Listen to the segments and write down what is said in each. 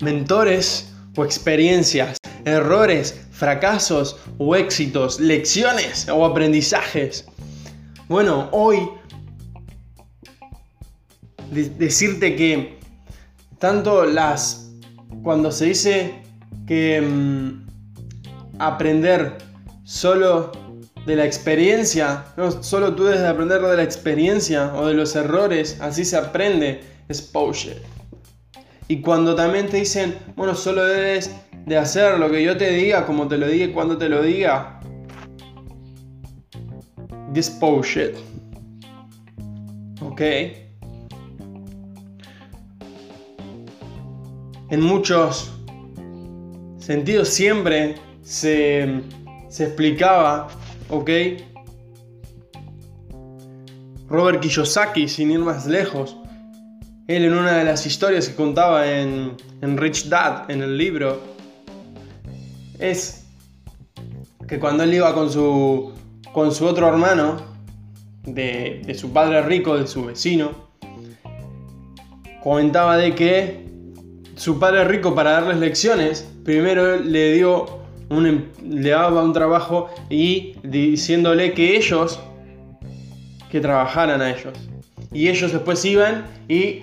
Mentores o experiencias, errores, fracasos o éxitos, lecciones o aprendizajes. Bueno, hoy decirte que tanto las cuando se dice que mm, aprender solo de la experiencia, no solo tú debes aprender de la experiencia o de los errores, así se aprende, es bullshit. Y cuando también te dicen, bueno, solo debes de hacer lo que yo te diga, como te lo diga y cuando te lo diga, this bullshit. ¿Ok? En muchos sentidos siempre se, se explicaba, ¿ok? Robert Kiyosaki, sin ir más lejos, él en una de las historias que contaba en, Rich Dad, en el libro, es que cuando él iba con su, con su otro hermano, de, de su padre rico, de su vecino, comentaba de que su padre rico para darles lecciones, primero le dio un, em, le daba un trabajo y diciéndole que ellos, que trabajaran a ellos. Y ellos después iban y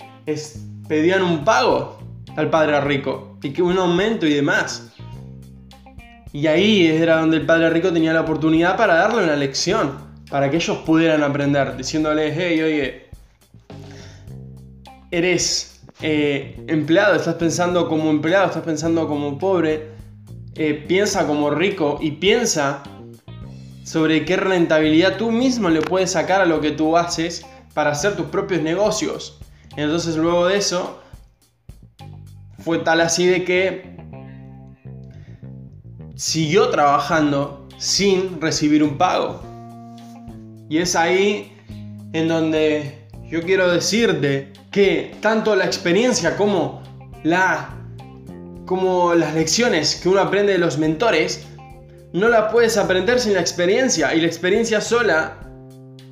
pedían un pago al padre rico y que un aumento y demás. Y ahí era donde el padre rico tenía la oportunidad para darle una lección, para que ellos pudieran aprender, diciéndoles, hey, oye, eres eh, empleado, estás pensando como empleado, estás pensando como pobre, eh, piensa como rico y piensa sobre qué rentabilidad tú mismo le puedes sacar a lo que tú haces para hacer tus propios negocios. Entonces luego de eso fue tal así de que siguió trabajando sin recibir un pago. Y es ahí en donde yo quiero decirte que tanto la experiencia como la como las lecciones que uno aprende de los mentores no la puedes aprender sin la experiencia y la experiencia sola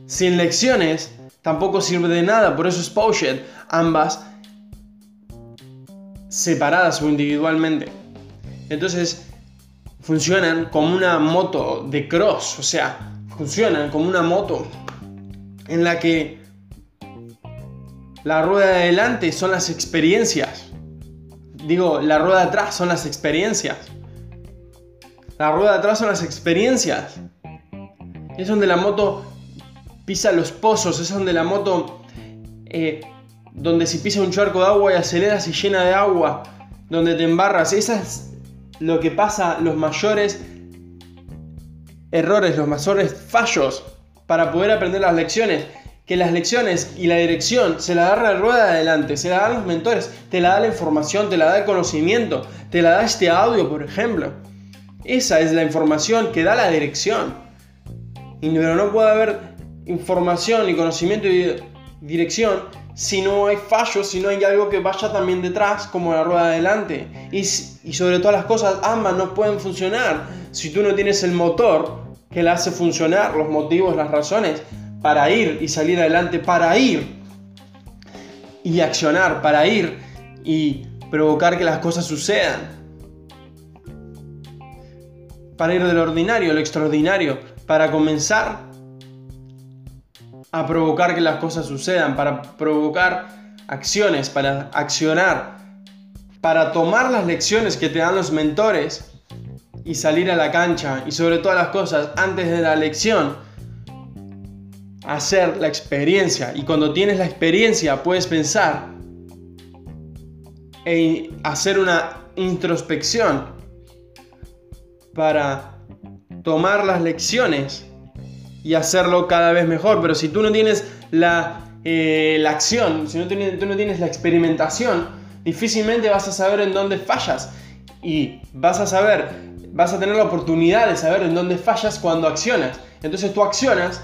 sin lecciones tampoco sirve de nada, por eso es bullshit, ambas separadas o individualmente. Entonces, funcionan como una moto de cross, o sea, funcionan como una moto en la que la rueda de adelante son las experiencias. Digo, la rueda de atrás son las experiencias. La rueda de atrás son las experiencias. Es donde la moto pisa los pozos, es donde la moto, eh, donde si pisa un charco de agua y acelera se llena de agua, donde te embarras, eso es lo que pasa, los mayores errores, los mayores fallos para poder aprender las lecciones. Que las lecciones y la dirección se la da la rueda de adelante, se la dan los mentores, te la da la información, te la da el conocimiento, te la da este audio, por ejemplo. Esa es la información que da la dirección. Pero no puede haber información y conocimiento y dirección si no hay fallos, si no hay algo que vaya también detrás, como la rueda de adelante. Y, y, sobre todas las cosas, ambas no pueden funcionar si tú no tienes el motor que la hace funcionar, los motivos, las razones para ir y salir adelante, para ir y accionar, para ir y provocar que las cosas sucedan. Para ir del ordinario al extraordinario, para comenzar a provocar que las cosas sucedan, para provocar acciones, para accionar, para tomar las lecciones que te dan los mentores y salir a la cancha y sobre todas las cosas, antes de la lección, hacer la experiencia. Y cuando tienes la experiencia puedes pensar e hacer una introspección para tomar las lecciones y hacerlo cada vez mejor. Pero si tú no tienes la, eh, la acción, si no tienes, tú no tienes la experimentación, difícilmente vas a saber en dónde fallas. Y vas a saber, vas a tener la oportunidad de saber en dónde fallas cuando accionas. Entonces tú accionas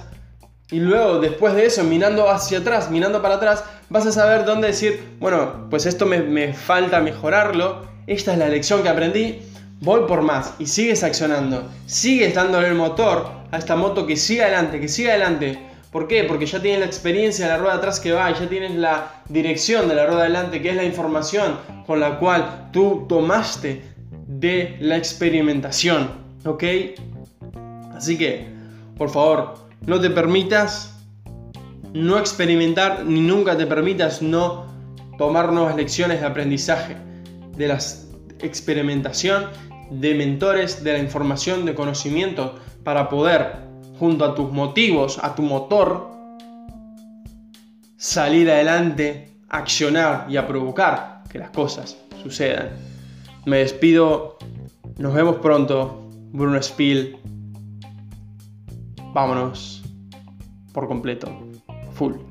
y luego después de eso, mirando hacia atrás, mirando para atrás, vas a saber dónde decir, bueno, pues esto me, falta mejorarlo, esta es la lección que aprendí, voy por más y sigues accionando, sigues dándole el motor a esta moto que siga adelante, que siga adelante, ¿Por qué? Porque ya tienes la experiencia de la rueda atrás que va, ya tienes la dirección de la rueda adelante, que es la información con la cual tú tomaste de la experimentación. ¿Ok? Así que, por favor, no te permitas no experimentar ni nunca te permitas no tomar nuevas lecciones de aprendizaje, de la experimentación, de mentores, de la información, de conocimiento, para poder, junto a tus motivos, a tu motor, salir adelante, accionar y a provocar que las cosas sucedan. Me despido, nos vemos pronto, Bruno Spiel. Vámonos por completo, full.